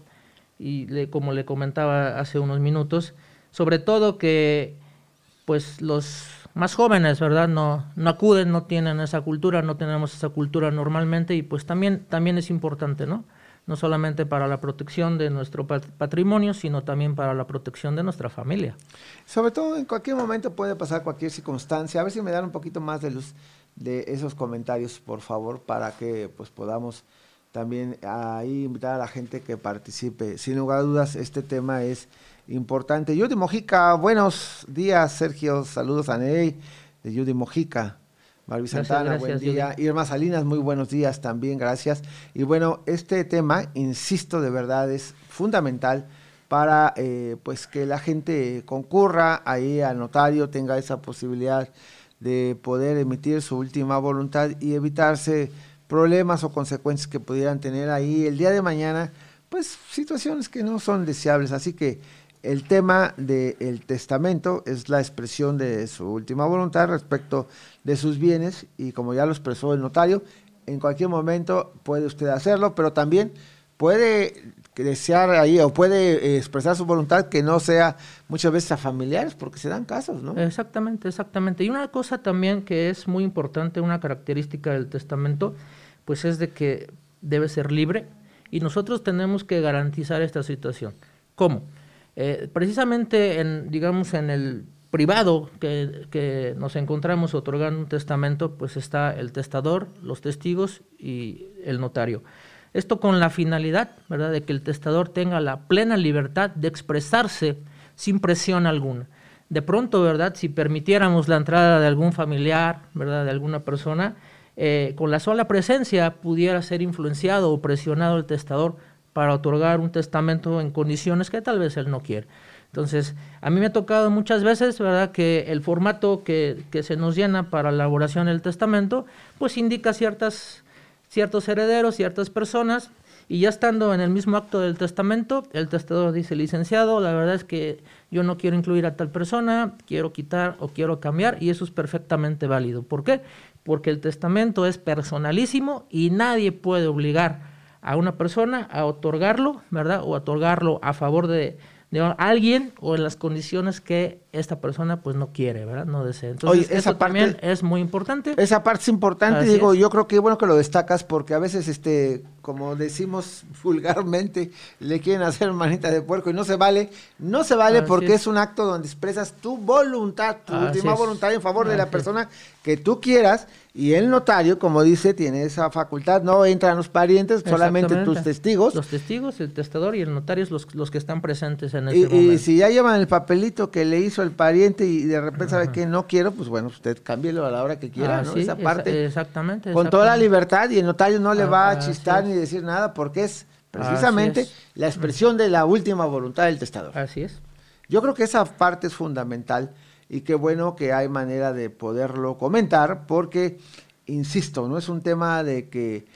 y le, como le comentaba hace unos minutos, sobre todo que pues los más jóvenes, ¿verdad? No, no acuden, no tienen esa cultura, no tenemos esa cultura normalmente y pues también, también es importante, ¿no? No solamente para la protección de nuestro patrimonio, sino también para la protección de nuestra familia. Sobre todo en cualquier momento puede pasar cualquier circunstancia. A ver si me dan un poquito más de luz de esos comentarios, por favor, para que pues podamos también ahí invitar a la gente que participe. Sin lugar a dudas, este tema es importante. Judy Mojica, buenos días, Sergio. Saludos a Ney de Judy Mojica. Marvi Santana, buen día. Irma Salinas, muy buenos días también, gracias. Y bueno, este tema, insisto, de verdad es fundamental para eh, pues que la gente concurra ahí al notario, tenga esa posibilidad de poder emitir su última voluntad y evitarse problemas o consecuencias que pudieran tener ahí el día de mañana, pues situaciones que no son deseables. Así que el tema del testamento es la expresión de su última voluntad respecto de sus bienes y como ya lo expresó el notario, en cualquier momento puede usted hacerlo, pero también puede desear ahí o puede expresar su voluntad que no sea muchas veces a familiares, porque se dan casos, ¿no? Exactamente, exactamente. Y una cosa también que es muy importante, una característica del testamento, pues es de que debe ser libre y nosotros tenemos que garantizar esta situación. ¿Cómo? Eh, precisamente en, digamos, en el privado que, que, nos encontramos otorgando un testamento, pues está el testador, los testigos y el notario. Esto con la finalidad, ¿verdad?, de que el testador tenga la plena libertad de expresarse sin presión alguna. De pronto, ¿verdad?, si permitiéramos la entrada de algún familiar, ¿verdad?, de alguna persona, eh, con la sola presencia pudiera ser influenciado o presionado el testador para otorgar un testamento en condiciones que tal vez él no quiere. Entonces, a mí me ha tocado muchas veces, ¿verdad?, que el formato que, que se nos llena para la elaboración del testamento, pues indica ciertas ciertos herederos, ciertas personas, y ya estando en el mismo acto del testamento, el testador dice, licenciado, la verdad es que yo no quiero incluir a tal persona, quiero quitar o quiero cambiar, y eso es perfectamente válido. ¿Por qué? Porque el testamento es personalísimo y nadie puede obligar a una persona a otorgarlo, ¿verdad? O otorgarlo a favor de, alguien o en las condiciones que esta persona pues no quiere, ¿verdad? No desea. Entonces, eso también es muy importante. Esa parte es importante, digo, yo creo que bueno que lo destacas porque a veces este como decimos vulgarmente, le quieren hacer manita de puerco y no se vale, no se vale porque es. un acto donde expresas tu voluntad, tu última voluntad en favor de la persona que tú quieras y el notario, como dice, tiene esa facultad, no entran los parientes, solamente tus testigos. Los testigos, el testador y el notario es los, los que están presentes en ese y, momento. Y si ya llevan el papelito que le hizo el pariente y de repente sabe que no quiero, pues bueno, usted cámbielo a la hora que quiera, ¿no? Esa parte. exactamente. Con toda la libertad y el notario no le va a chistar ni decir nada porque es precisamente la expresión de la última voluntad del testador. Así es. Yo creo que esa parte es fundamental y qué bueno que hay manera de poderlo comentar porque, insisto, no es un tema de que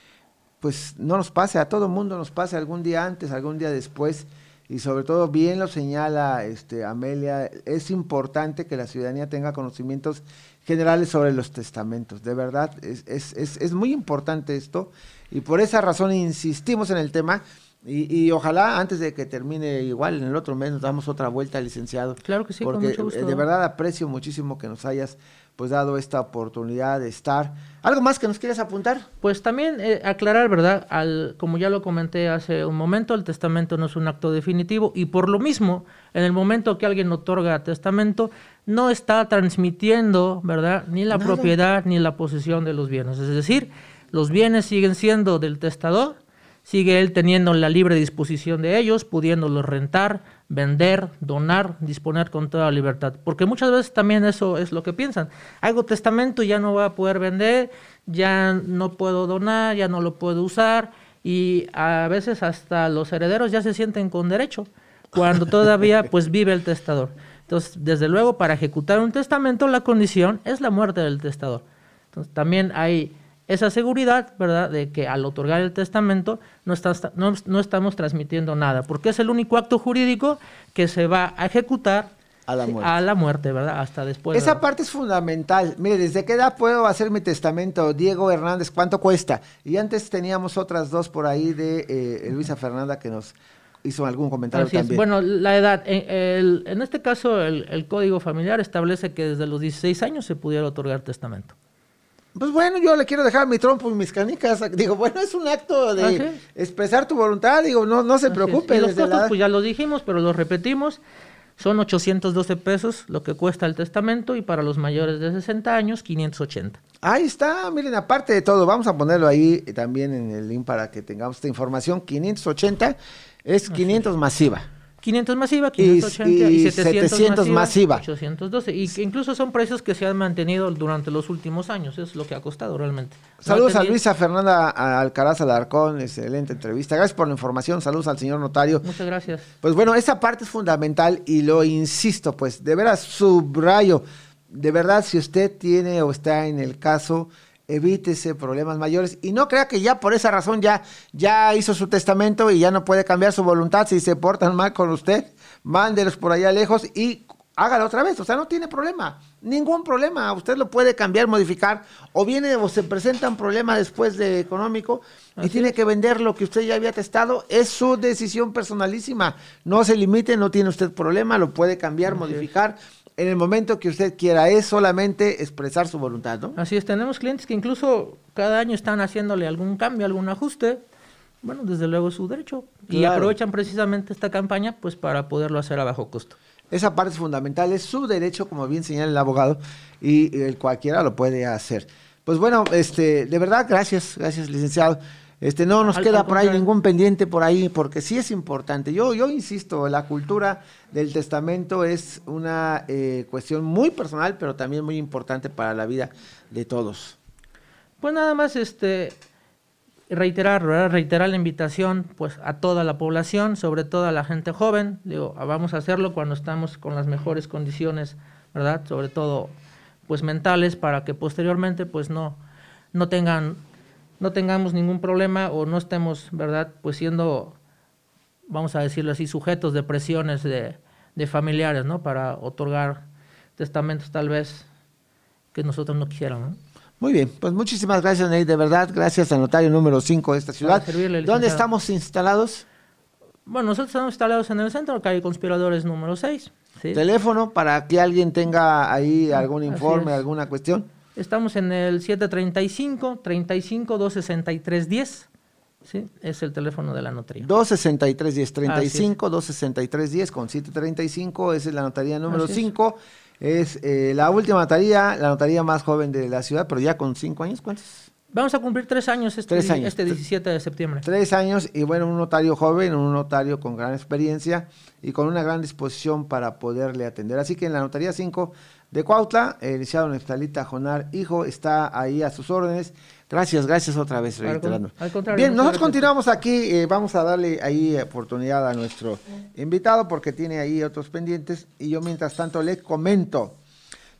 pues no nos pase, a todo mundo nos pase algún día antes, algún día después y sobre todo bien lo señala este Amelia, es importante que la ciudadanía tenga conocimientos generales sobre los testamentos. De verdad, es, es, es, es muy importante esto y por esa razón insistimos en el tema. Y, y, ojalá antes de que termine igual en el otro mes nos damos otra vuelta, licenciado. Claro que sí, porque con mucho gusto. de verdad aprecio muchísimo que nos hayas pues dado esta oportunidad de estar. ¿Algo más que nos quieras apuntar? Pues también eh, aclarar, ¿verdad? Al, como ya lo comenté hace un momento, el testamento no es un acto definitivo y por lo mismo, en el momento que alguien otorga testamento, no está transmitiendo, ¿verdad? Ni la Nada. propiedad ni la posesión de los bienes. Es decir, los bienes siguen siendo del testador, sigue él teniendo la libre disposición de ellos, pudiéndolos rentar, vender, donar, disponer con toda libertad. Porque muchas veces también eso es lo que piensan. Hago testamento y ya no voy a poder vender, ya no puedo donar, ya no lo puedo usar y a veces hasta los herederos ya se sienten con derecho cuando todavía pues vive el testador. Entonces, desde luego, para ejecutar un testamento la condición es la muerte del testador. Entonces, también hay esa seguridad, ¿verdad?, de que al otorgar el testamento no, está, no, no, estamos transmitiendo nada, porque es el único acto jurídico que se va a ejecutar a la muerte, a la muerte ¿verdad? Hasta después. Esa parte es fundamental. Mire, ¿desde qué edad puedo hacer mi testamento? Diego Hernández, ¿cuánto cuesta? Y antes teníamos otras dos por ahí de eh, Luisa Fernanda que nos hizo algún comentario Así también. Es. Bueno, la edad, en, en este caso el, el, Código Familiar establece que desde los 16 años se pudiera otorgar testamento. Pues bueno, yo le quiero dejar mi trompo y mis canicas. Digo, bueno, es un acto de ¿Ah, expresar tu voluntad. Digo, no, no se preocupe. Y los costos, la... pues ya lo dijimos, pero lo repetimos. Son 812 pesos lo que cuesta el testamento y para los mayores de 60 años 580. Ahí está, miren, aparte de todo, vamos a ponerlo ahí también en el link para que tengamos esta información. 580 es 500 masiva. 500 masiva, 580 y, y, y 700, 700 masiva, masiva. 812. Y que incluso son precios que se han mantenido durante los últimos años. Es lo que ha costado realmente. Saludos a Luisa Fernanda Alcaraz Alarcón. Excelente entrevista. Gracias por la información. Saludos al señor notario. Muchas gracias. Pues bueno, esa parte es fundamental y lo insisto, pues de veras subrayo. De verdad, si usted tiene o está en el caso evítese problemas mayores. Y no crea que ya por esa razón ya, ya hizo su testamento y ya no puede cambiar su voluntad. Si se portan mal con usted, mándelos por allá lejos y hágalo otra vez, o sea, no tiene problema, ningún problema, usted lo puede cambiar, modificar, o viene o se presenta un problema después de económico y tiene que vender lo que usted ya había testado, es su decisión personalísima, no se limite, no tiene usted problema, lo puede cambiar, modificar, en el momento que usted quiera, es solamente expresar su voluntad, ¿no? Así es, tenemos clientes que incluso cada año están haciéndole algún cambio, algún ajuste. Bueno, desde luego es su derecho. Claro. Y aprovechan precisamente esta campaña pues para poderlo hacer a bajo costo. Esa parte es fundamental, es su derecho, como bien señala el abogado, y el cualquiera lo puede hacer. Pues bueno, este, de verdad, gracias, gracias, licenciado. Este, no nos al, queda al por ahí ningún pendiente por ahí, porque sí es importante. Yo, yo insisto, la cultura del testamento es una eh, cuestión muy personal, pero también muy importante para la vida de todos. Pues nada más, este, reiterar, ¿verdad? reiterar la invitación, pues, a toda la población, sobre todo a la gente joven. Digo, vamos a hacerlo cuando estamos con las mejores condiciones, ¿verdad? Sobre todo, pues, mentales, para que posteriormente, pues, no, no tengan no tengamos ningún problema o no estemos, ¿verdad? Pues siendo, vamos a decirlo así, sujetos de presiones de, de familiares, ¿no? Para otorgar testamentos tal vez que nosotros no quisiéramos. ¿no? Muy bien, pues muchísimas gracias, Ney, de verdad. Gracias al notario número 5 de esta ciudad. ¿Dónde estamos instalados? Bueno, nosotros estamos instalados en el centro, calle Conspiradores número 6. ¿sí? Teléfono para que alguien tenga ahí algún informe, alguna cuestión. Estamos en el 735 35 263 10. ¿sí? Es el teléfono de la notaría. 263 10, 35 263 10 con 735, esa es la notaría número 5. Es, es eh, la última notaría, la notaría más joven de la ciudad, pero ya con 5 años, ¿cuántos? Vamos a cumplir tres años este, tres años. este 17 de septiembre. Tres años y bueno, un notario joven, un notario con gran experiencia y con una gran disposición para poderle atender. Así que en la notaría 5 de Cuautla, el licenciado Neftalita Jonar Hijo está ahí a sus órdenes. Gracias, gracias otra vez, reiterando. Al contrario, Bien, nosotros continuamos aquí, eh, vamos a darle ahí oportunidad a nuestro invitado porque tiene ahí otros pendientes y yo mientras tanto le comento.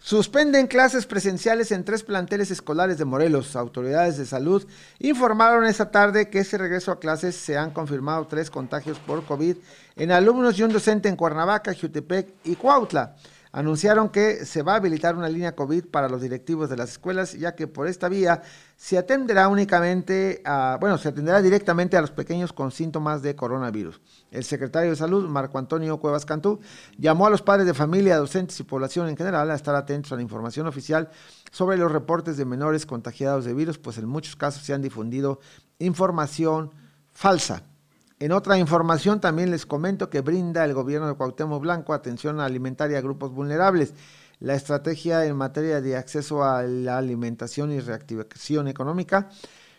Suspenden clases presenciales en tres planteles escolares de Morelos. Autoridades de salud informaron esta tarde que ese regreso a clases se han confirmado tres contagios por COVID en alumnos y un docente en Cuernavaca, Jutepec y Cuautla. Anunciaron que se va a habilitar una línea COVID para los directivos de las escuelas, ya que por esta vía se atenderá únicamente a, bueno, se atenderá directamente a los pequeños con síntomas de coronavirus. El secretario de Salud, Marco Antonio Cuevas Cantú, llamó a los padres de familia, docentes y población en general a estar atentos a la información oficial sobre los reportes de menores contagiados de virus, pues en muchos casos se han difundido información falsa. En otra información también les comento que brinda el gobierno de Cuauhtémoc Blanco atención alimentaria a grupos vulnerables. La estrategia en materia de acceso a la alimentación y reactivación económica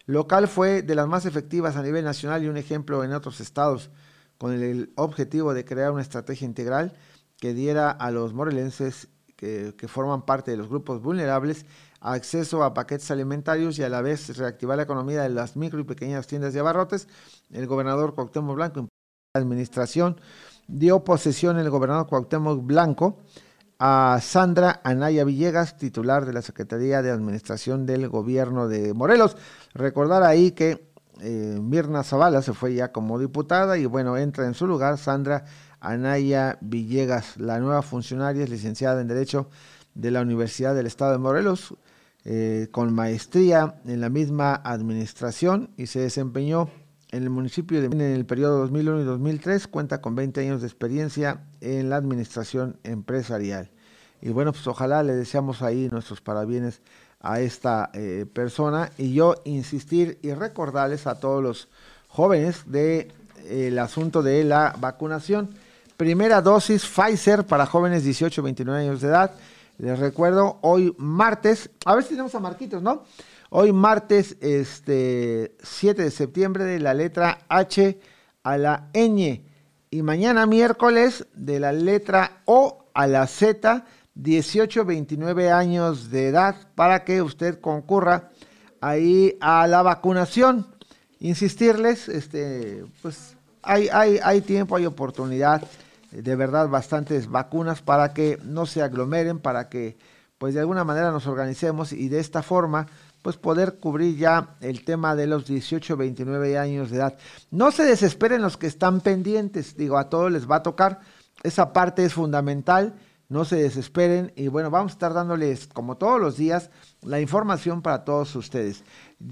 local fue de las más efectivas a nivel nacional y un ejemplo en otros estados, con el objetivo de crear una estrategia integral que diera a los morelenses que, que forman parte de los grupos vulnerables acceso a paquetes alimentarios y a la vez reactivar la economía de las micro y pequeñas tiendas de abarrotes. El gobernador Cuauhtémoc Blanco, en la administración, dio posesión el gobernador Cuauhtémoc Blanco a Sandra Anaya Villegas, titular de la Secretaría de Administración del Gobierno de Morelos. Recordar ahí que eh, Mirna Zavala se fue ya como diputada y bueno, entra en su lugar Sandra Anaya Villegas, la nueva funcionaria, es licenciada en Derecho de la Universidad del Estado de Morelos, eh, con maestría en la misma administración y se desempeñó en el municipio de en el periodo 2001 y 2003, cuenta con 20 años de experiencia en la administración empresarial. Y bueno, pues ojalá le deseamos ahí nuestros parabienes a esta eh, persona y yo insistir y recordarles a todos los jóvenes de el asunto de la vacunación. Primera dosis Pfizer para jóvenes 18 29 años de edad. Les recuerdo, hoy martes, a ver si tenemos a Marquitos, ¿no? Hoy martes este, 7 de septiembre de la letra H a la ñ y mañana miércoles de la letra O a la Z, 18, 29 años de edad para que usted concurra ahí a la vacunación. Insistirles, este, pues hay, hay, hay tiempo, hay oportunidad, de verdad bastantes vacunas para que no se aglomeren, para que pues de alguna manera nos organicemos y de esta forma pues poder cubrir ya el tema de los 18, 29 años de edad. No se desesperen los que están pendientes, digo, a todos les va a tocar, esa parte es fundamental, no se desesperen y bueno, vamos a estar dándoles como todos los días la información para todos ustedes.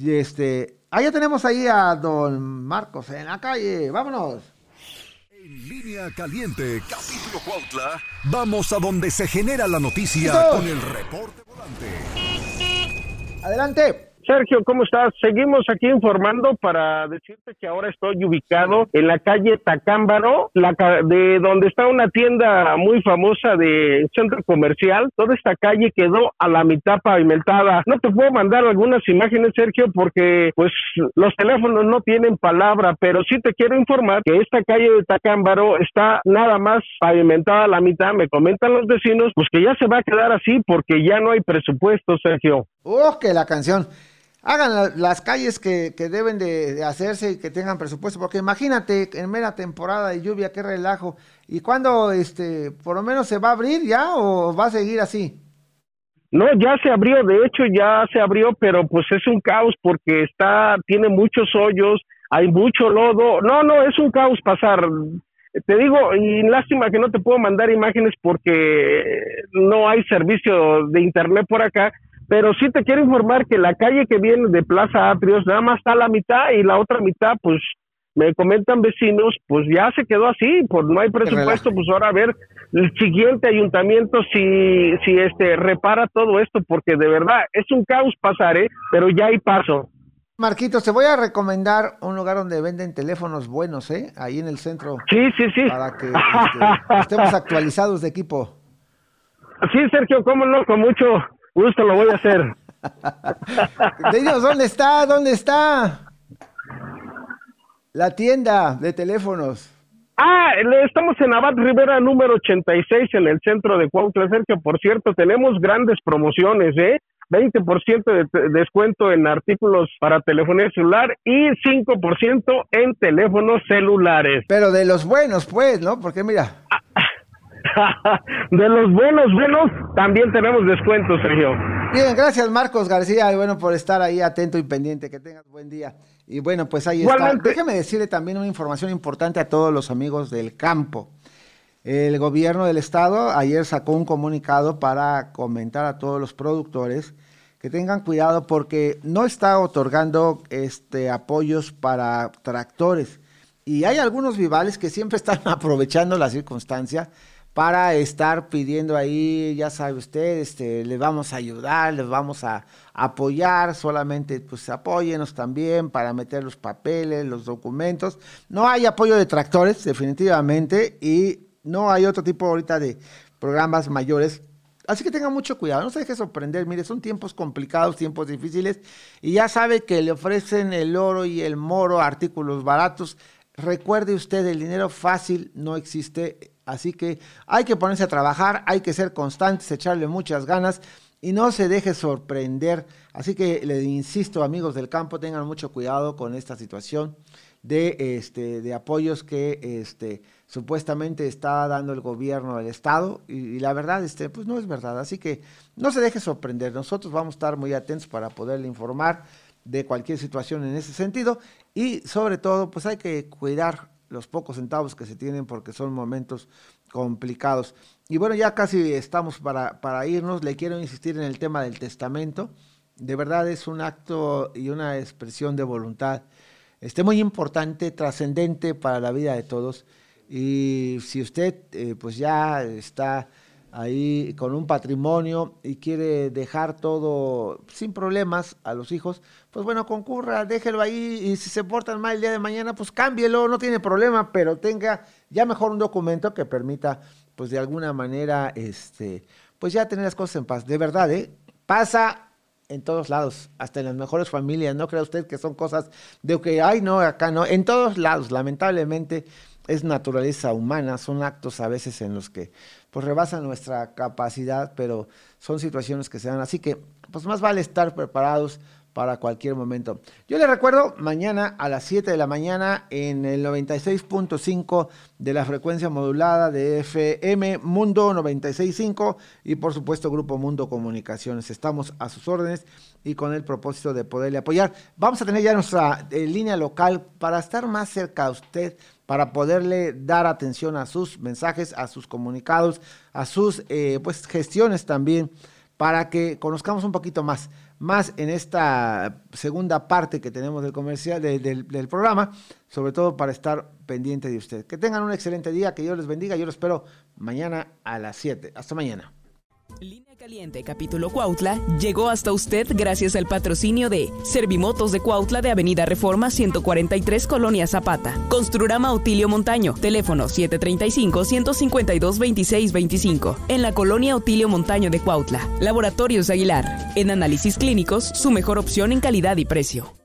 Este, ya tenemos ahí a don Marcos en la calle, vámonos. En línea caliente, capítulo Cuautla, vamos a donde se genera la noticia con el reporte volante. Adelante. Sergio, ¿cómo estás? Seguimos aquí informando para decirte que ahora estoy ubicado en la calle Tacámbaro, la de donde está una tienda muy famosa de centro comercial. Toda esta calle quedó a la mitad pavimentada. No te puedo mandar algunas imágenes, Sergio, porque pues los teléfonos no tienen palabra, pero sí te quiero informar que esta calle de Tacámbaro está nada más pavimentada a la mitad. Me comentan los vecinos, pues que ya se va a quedar así porque ya no hay presupuesto, Sergio. ¡Oh, que la canción! Hagan las calles que, deben de, hacerse y que tengan presupuesto, porque imagínate en mera temporada de lluvia, qué relajo. ¿Y cuándo, este, por lo menos se va a abrir ya o va a seguir así? No, ya se abrió, de hecho ya se abrió, pero pues es un caos porque está, tiene muchos hoyos, hay mucho lodo. No, no, es un caos pasar. Te digo, y lástima que no te puedo mandar imágenes porque no hay servicio de internet por acá, pero sí te quiero informar que la calle que viene de Plaza Atrios nada más está a la mitad y la otra mitad, pues me comentan vecinos, pues ya se quedó así, pues no hay presupuesto, pues ahora a ver el siguiente ayuntamiento si, si este repara todo esto, porque de verdad es un caos pasar, ¿eh? pero ya hay paso. Marquitos, te voy a recomendar un lugar donde venden teléfonos buenos, ¿eh? Ahí en el centro. Sí, sí, sí. Para que este, estemos actualizados de equipo. Sí, Sergio, cómo no, con mucho Gusto lo voy a hacer. ¿dónde está? ¿Dónde está? La tienda de teléfonos. Ah, estamos en Abad Rivera número 86 en el centro de Cuautla, que por cierto tenemos grandes promociones, ¿eh? 20% de descuento en artículos para telefonía celular y 5% en teléfonos celulares. Pero de los buenos, pues, ¿no? Porque mira. de los buenos, buenos, también tenemos descuentos, Sergio. Bien, gracias Marcos García, y bueno, por estar ahí atento y pendiente, que tengas buen día. Y bueno, pues ahí está. Déjeme decirle también una información importante a todos los amigos del campo. El gobierno del estado ayer sacó un comunicado para comentar a todos los productores que tengan cuidado porque no está otorgando este apoyos para tractores. Y hay algunos vivales que siempre están aprovechando la circunstancia para estar pidiendo ahí, ya sabe usted, este, les vamos a ayudar, les vamos a apoyar, solamente pues apóyenos también para meter los papeles, los documentos. No hay apoyo de tractores, definitivamente, y no hay otro tipo ahorita de programas mayores. Así que tenga mucho cuidado, no se deje sorprender, mire, son tiempos complicados, tiempos difíciles, y ya sabe que le ofrecen el oro y el moro, artículos baratos. Recuerde usted, el dinero fácil no existe Así que hay que ponerse a trabajar, hay que ser constantes, echarle muchas ganas y no se deje sorprender. Así que le insisto, amigos del campo, tengan mucho cuidado con esta situación de, este, de apoyos que este, supuestamente está dando el gobierno del Estado y, la verdad este, pues no es verdad. Así que no se deje sorprender. Nosotros vamos a estar muy atentos para poderle informar de cualquier situación en ese sentido y sobre todo pues hay que cuidar los pocos centavos que se tienen porque son momentos complicados. Y bueno, ya casi estamos para, para irnos. Le quiero insistir en el tema del testamento. De verdad es un acto y una expresión de voluntad este, muy importante, trascendente para la vida de todos. Y si usted eh, pues ya está ahí con un patrimonio y quiere dejar todo sin problemas a los hijos, pues bueno, concurra, déjelo ahí y si se portan mal el día de mañana, pues cámbielo, no tiene problema, pero tenga ya mejor un documento que permita pues de alguna manera este pues ya tener las cosas en paz. De verdad, ¿eh? Pasa en todos lados, hasta en las mejores familias. No crea usted que son cosas de que, ay, no, acá no. En todos lados, lamentablemente, es naturaleza humana. Son actos a veces en los que pues rebasan nuestra capacidad, pero son situaciones que se dan. Así que, pues más vale estar preparados para cualquier momento. Yo le recuerdo, mañana a las 7 de la mañana en el 96.5 de la frecuencia modulada de FM Mundo 96.5 y por supuesto Grupo Mundo Comunicaciones. Estamos a sus órdenes y con el propósito de poderle apoyar. Vamos a tener ya nuestra eh, línea local para estar más cerca a usted, para poderle dar atención a sus mensajes, a sus comunicados, a sus eh, pues gestiones también, para que conozcamos un poquito más más en esta segunda parte que tenemos del comercial del, del, programa, sobre todo para estar pendiente de usted. Que tengan un excelente día, que Dios les bendiga. Yo lo espero mañana a las 7. Hasta mañana. Línea Caliente, capítulo Cuautla, llegó hasta usted gracias al patrocinio de Servimotos de Cuautla de Avenida Reforma 143, Colonia Zapata. Construrama Autilio Montaño, teléfono 735-152-2625. En la Colonia Autilio Montaño de Cuautla. Laboratorios Aguilar. En análisis clínicos, su mejor opción en calidad y precio.